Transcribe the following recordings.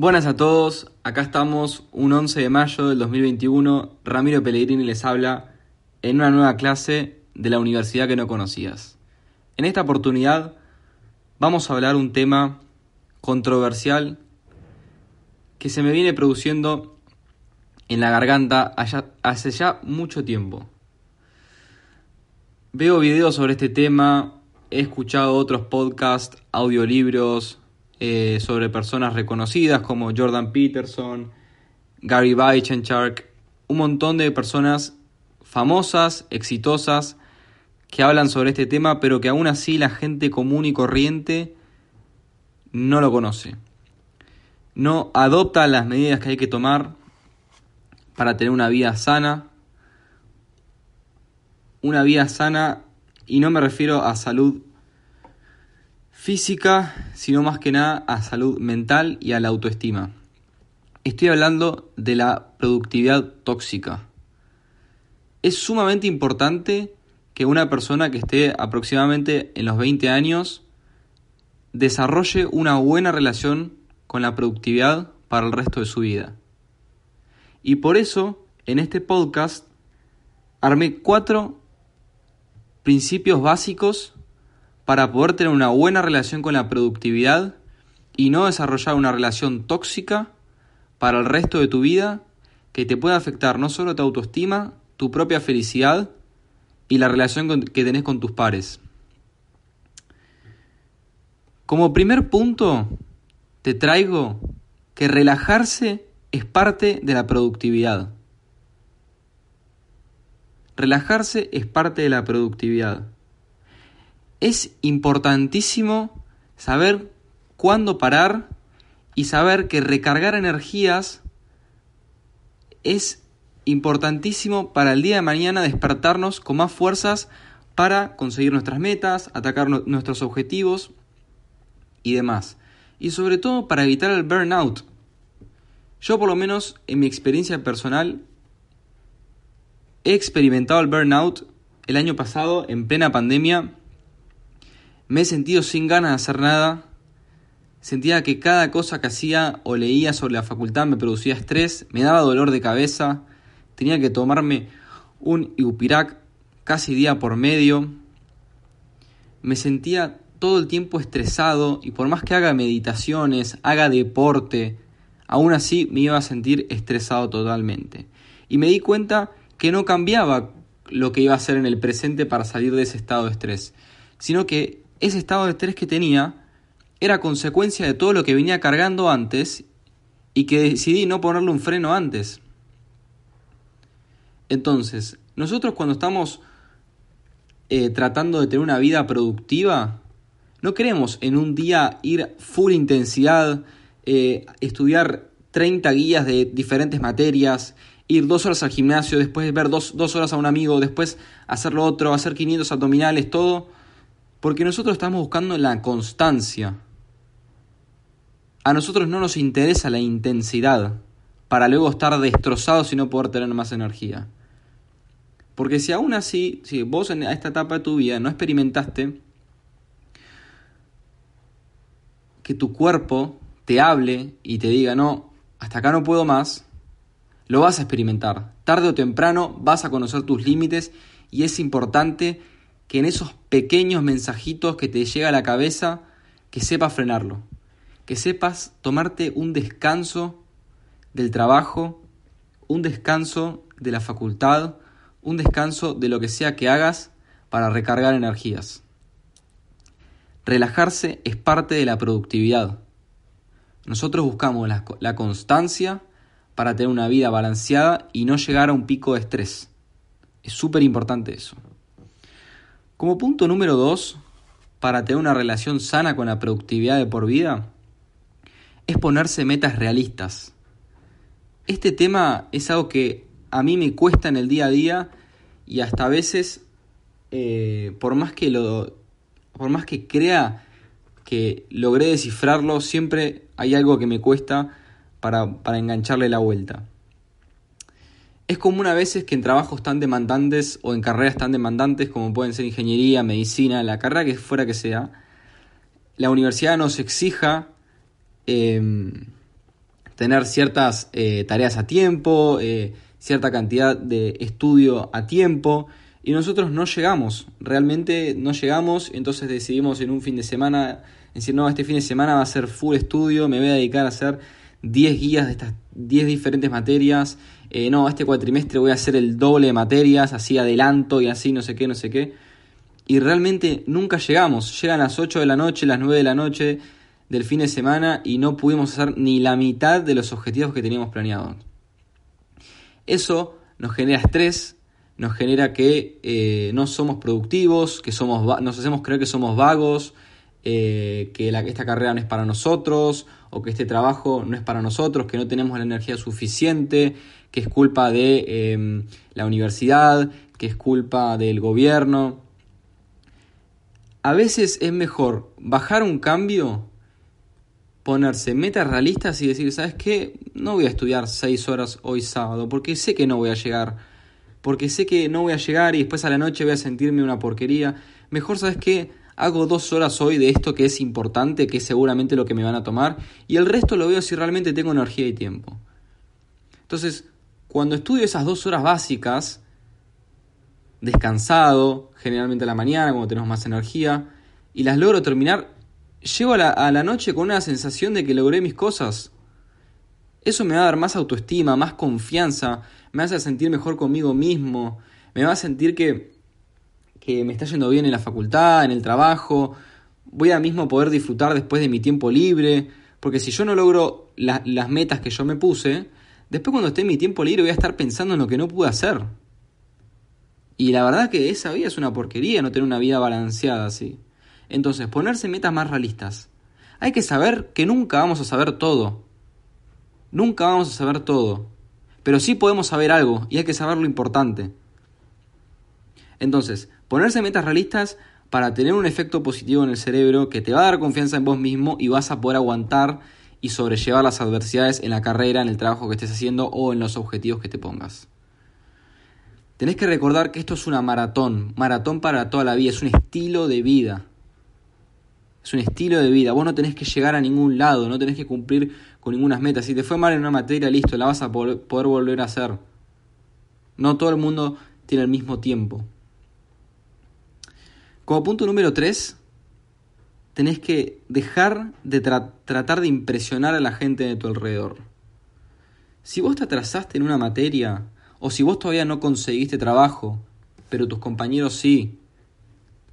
Buenas a todos, acá estamos un 11 de mayo del 2021, Ramiro Pellegrini les habla en una nueva clase de la universidad que no conocías. En esta oportunidad vamos a hablar un tema controversial que se me viene produciendo en la garganta hace ya mucho tiempo. Veo videos sobre este tema, he escuchado otros podcasts, audiolibros, eh, sobre personas reconocidas como Jordan Peterson, Gary Vaynerchuk, un montón de personas famosas, exitosas, que hablan sobre este tema, pero que aún así la gente común y corriente no lo conoce. No adopta las medidas que hay que tomar para tener una vida sana. Una vida sana, y no me refiero a salud física, sino más que nada a salud mental y a la autoestima. Estoy hablando de la productividad tóxica. Es sumamente importante que una persona que esté aproximadamente en los 20 años desarrolle una buena relación con la productividad para el resto de su vida. Y por eso, en este podcast, armé cuatro principios básicos para poder tener una buena relación con la productividad y no desarrollar una relación tóxica para el resto de tu vida que te pueda afectar no solo tu autoestima, tu propia felicidad y la relación que tenés con tus pares. Como primer punto, te traigo que relajarse es parte de la productividad. Relajarse es parte de la productividad es importantísimo saber cuándo parar y saber que recargar energías es importantísimo para el día de mañana despertarnos con más fuerzas para conseguir nuestras metas, atacar nuestros objetivos y demás. Y sobre todo para evitar el burnout. Yo por lo menos en mi experiencia personal he experimentado el burnout el año pasado en plena pandemia me he sentido sin ganas de hacer nada. Sentía que cada cosa que hacía o leía sobre la facultad me producía estrés, me daba dolor de cabeza, tenía que tomarme un Iupirac casi día por medio. Me sentía todo el tiempo estresado y por más que haga meditaciones, haga deporte, aún así me iba a sentir estresado totalmente. Y me di cuenta que no cambiaba lo que iba a hacer en el presente para salir de ese estado de estrés, sino que ese estado de estrés que tenía era consecuencia de todo lo que venía cargando antes y que decidí no ponerle un freno antes. Entonces, nosotros cuando estamos eh, tratando de tener una vida productiva, no queremos en un día ir full intensidad, eh, estudiar 30 guías de diferentes materias, ir dos horas al gimnasio, después ver dos, dos horas a un amigo, después hacer lo otro, hacer 500 abdominales, todo porque nosotros estamos buscando la constancia. A nosotros no nos interesa la intensidad para luego estar destrozados y no poder tener más energía. Porque si aún así, si vos en esta etapa de tu vida no experimentaste que tu cuerpo te hable y te diga, no, hasta acá no puedo más, lo vas a experimentar. Tarde o temprano vas a conocer tus límites y es importante que en esos pequeños mensajitos que te llega a la cabeza, que sepas frenarlo, que sepas tomarte un descanso del trabajo, un descanso de la facultad, un descanso de lo que sea que hagas para recargar energías. Relajarse es parte de la productividad. Nosotros buscamos la, constancia para tener una vida balanceada y no llegar a un pico de estrés. Es súper importante eso. Como punto número dos, para tener una relación sana con la productividad de por vida, es ponerse metas realistas. Este tema es algo que a mí me cuesta en el día a día y hasta a veces, eh, por más que lo, por más que crea que logré descifrarlo, siempre hay algo que me cuesta para, para engancharle la vuelta. Es común a veces que en trabajos tan demandantes o en carreras tan demandantes como pueden ser ingeniería, medicina, la carrera que fuera que sea, la universidad nos exija em, tener ciertas eh, tareas a tiempo, eh, cierta cantidad de estudio a tiempo, y nosotros no llegamos, realmente no llegamos, entonces decidimos en un fin de semana decir, no, este fin de semana va a ser full estudio, me voy a dedicar a hacer 10 guías de estas 10 diferentes materias, eh, no, este cuatrimestre voy a hacer el doble de materias, así adelanto y así no sé qué, no sé qué. Y realmente nunca llegamos, llegan las 8 de la noche, las 9 de la noche del fin de semana y no pudimos hacer ni la mitad de los objetivos que teníamos planeados. Eso nos genera estrés, nos genera que eh, no somos productivos, que somos, nos hacemos creer que somos vagos, eh, que esta carrera no es para nosotros, o que este trabajo no es para nosotros, que no tenemos la energía suficiente, que es culpa de em, la universidad, que es culpa del gobierno. A veces es mejor bajar un cambio, ponerse metas realistas y decir, ¿sabes qué? No voy a estudiar seis horas hoy sábado, porque sé que no voy a llegar, porque sé que no voy a llegar y después a la noche voy a sentirme una porquería. Mejor, ¿sabes qué? Hago dos horas hoy de esto que es importante, que es seguramente lo que me van a tomar, y el resto lo veo si realmente tengo energía y tiempo. Entonces, cuando estudio esas dos horas básicas, descansado, generalmente a la mañana, cuando tenemos más energía, y las logro terminar, llego a la, a la noche con una sensación de que logré mis cosas. Eso me va a dar más autoestima, más confianza, me hace sentir mejor conmigo mismo, me va a sentir que que me está yendo bien en la facultad, en el trabajo, voy a mismo poder disfrutar después de mi tiempo libre, porque si yo no logro las metas que yo me puse, después cuando esté en mi tiempo libre voy a estar pensando en lo que no pude hacer. Y la verdad que esa vida es una porquería, no tener una vida balanceada así. Entonces, ponerse metas más realistas. Hay que saber que nunca vamos a saber todo. Nunca vamos a saber todo. Pero sí podemos saber algo y hay que saber lo importante. Entonces, ponerse metas realistas para tener un efecto positivo en el cerebro que te va a dar confianza en vos mismo y vas a poder aguantar y sobrellevar las adversidades en la carrera, en el trabajo que estés haciendo o en los objetivos que te pongas. Tenés que recordar que esto es una maratón, maratón para toda la vida, es un estilo de vida. Es un estilo de vida. Vos no tenés que llegar a ningún lado, no tenés que cumplir con ninguna meta. Si te fue mal en una materia, listo, la vas a poder volver a hacer. No todo el mundo tiene el mismo tiempo. Como punto número 3, tenés que dejar de tratar de impresionar a la gente de tu alrededor. Si vos te atrasaste en una materia, o si vos todavía no conseguiste trabajo, pero tus compañeros sí,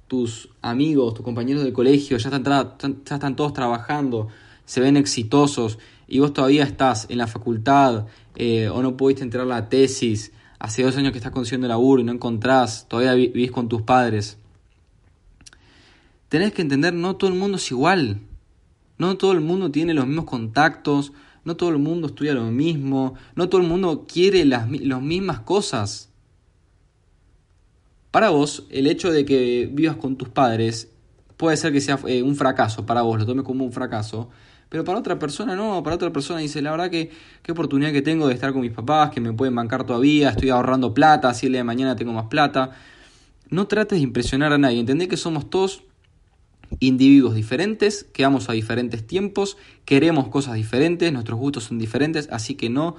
tus amigos, tus compañeros del colegio ya están, ya están todos trabajando, se ven exitosos, y vos todavía estás en la facultad, eh, o no pudiste entrar a la tesis, hace dos años que estás consiguiendo laburo y no encontrás, todavía vivís con tus padres tenés que entender, no todo el mundo es igual. No todo el mundo tiene los mismos contactos, no todo el mundo estudia lo mismo, no todo el mundo quiere las, mismas cosas. Para vos, el hecho de que vivas con tus padres puede ser que sea eh, un fracaso, para vos lo tomes como un fracaso, pero para otra persona no, para otra persona dice, la verdad que qué oportunidad que tengo de estar con mis papás, que me pueden bancar todavía, estoy ahorrando plata, así el día de mañana tengo más plata. No trates de impresionar a nadie, entendé que somos todos individuos diferentes, que vamos a diferentes tiempos, queremos cosas diferentes, nuestros gustos son diferentes, así que no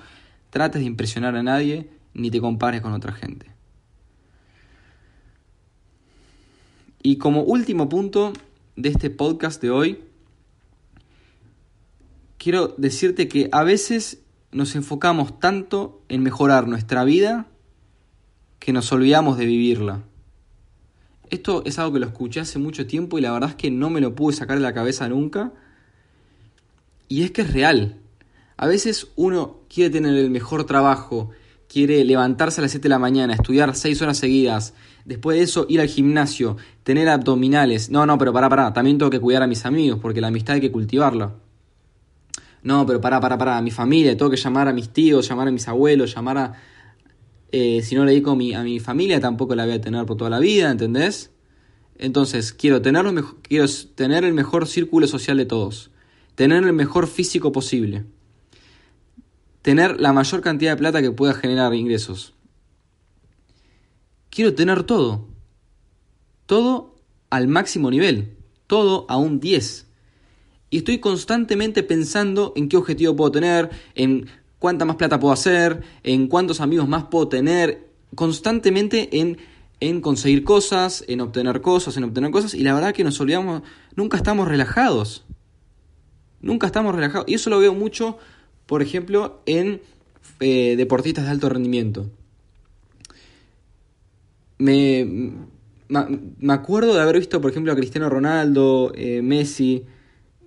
trates de impresionar a nadie ni te compares con otra gente. Y como último punto de este podcast de hoy, quiero decirte que a veces nos enfocamos tanto en mejorar nuestra vida que nos olvidamos de vivirla. Esto es algo que lo escuché hace mucho tiempo y la verdad es que no me lo pude sacar de la cabeza nunca. Y es que es real. A veces uno quiere tener el mejor trabajo, quiere levantarse a las 7 de la mañana, estudiar 6 horas seguidas, después de eso ir al gimnasio, tener abdominales. No, no, pero pará, pará, también tengo que cuidar a mis amigos, porque la amistad hay que cultivarla. No, pero pará, pará, pará, a mi familia, tengo que llamar a mis tíos, llamar a mis abuelos, llamar a, eh, si no le dedico a mi, a mi familia, tampoco la voy a tener por toda la vida, ¿entendés? Entonces, quiero tener, quiero tener el mejor círculo social de todos, tener el mejor físico posible, tener la mayor cantidad de plata que pueda generar ingresos. Quiero tener todo, todo al máximo nivel, todo a un 10. Y estoy constantemente pensando en qué objetivo puedo tener, en cuánta más plata puedo hacer, en cuántos amigos más puedo tener, constantemente en, en conseguir cosas, en obtener cosas, en obtener cosas, y la verdad que nos olvidamos, nunca estamos relajados. Nunca estamos relajados. Y eso lo veo mucho, por ejemplo, en eh, deportistas de alto rendimiento. Me, me, acuerdo de haber visto, por ejemplo, a Cristiano Ronaldo, eh, Messi,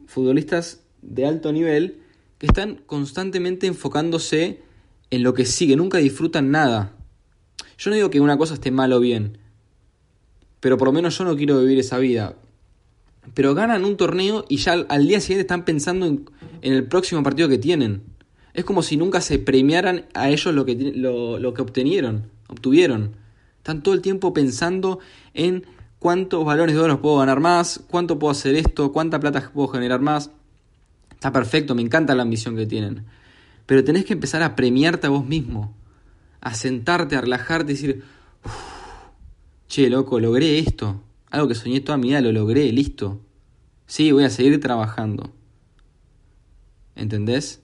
futbolistas de alto nivel, que están constantemente enfocándose en lo que sigue, nunca disfrutan nada. Yo no digo que una cosa esté mal o bien, pero por lo menos yo no quiero vivir esa vida. Pero ganan un torneo y ya al, día siguiente están pensando en, el próximo partido que tienen. Es como si nunca se premiaran a ellos lo que, lo, que obtenieron, obtuvieron. Están todo el tiempo pensando en cuántos balones de oro puedo ganar más, cuánto puedo hacer esto, cuánta plata puedo generar más. Está perfecto, me encanta la ambición que tienen. Pero tenés que empezar a premiarte a vos mismo, a sentarte, a relajarte y decir, che, loco, logré esto. Algo que soñé toda mi vida, lo logré, listo. Sí, voy a seguir trabajando. ¿Entendés?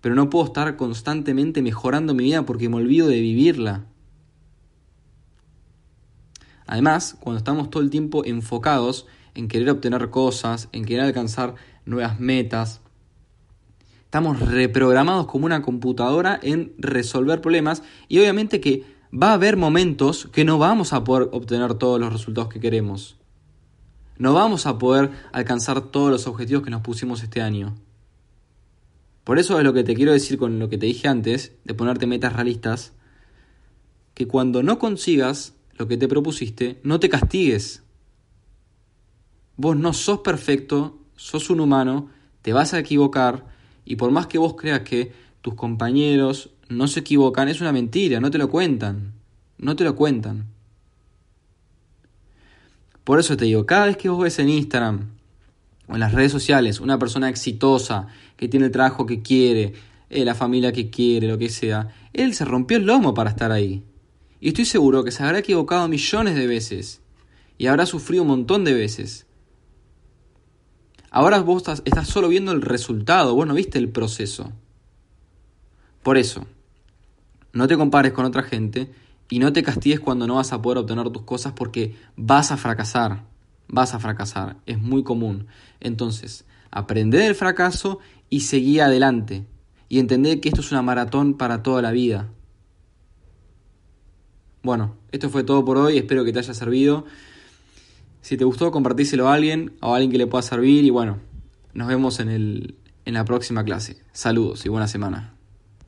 Pero no puedo estar constantemente mejorando mi vida porque me olvido de vivirla. Además, cuando estamos todo el tiempo enfocados en querer obtener cosas, en querer alcanzar nuevas metas, estamos reprogramados como una computadora en resolver problemas y obviamente que va a haber momentos que no vamos a poder obtener todos los resultados que queremos. No vamos a poder alcanzar todos los objetivos que nos pusimos este año. Por eso es lo que te quiero decir con lo que te dije antes, de ponerte metas realistas, que cuando no consigas lo que te propusiste, no te castigues. Vos no sos perfecto, sos un humano, te vas a equivocar y por más que vos creas que tus compañeros no se equivocan, es una mentira, no te lo cuentan, no te lo cuentan. Por eso te digo, cada vez que vos ves en Instagram o en las redes sociales una persona exitosa, que tiene el trabajo que quiere, eh, la familia que quiere, lo que sea, él se rompió el lomo para estar ahí. Y estoy seguro que se habrá equivocado millones de veces. Y habrá sufrido un montón de veces. Ahora vos estás, solo viendo el resultado, vos no viste el proceso. Por eso, no te compares con otra gente y no te castigues cuando no vas a poder obtener tus cosas porque vas a fracasar. Vas a fracasar, es muy común. Entonces, aprende del fracaso y seguí adelante. Y entender que esto es una maratón para toda la vida. Bueno, esto fue todo por hoy, espero que te haya servido. Si te gustó, compartíselo a alguien a alguien que le pueda servir y bueno, nos vemos en, el, en la próxima clase. Saludos y buena semana.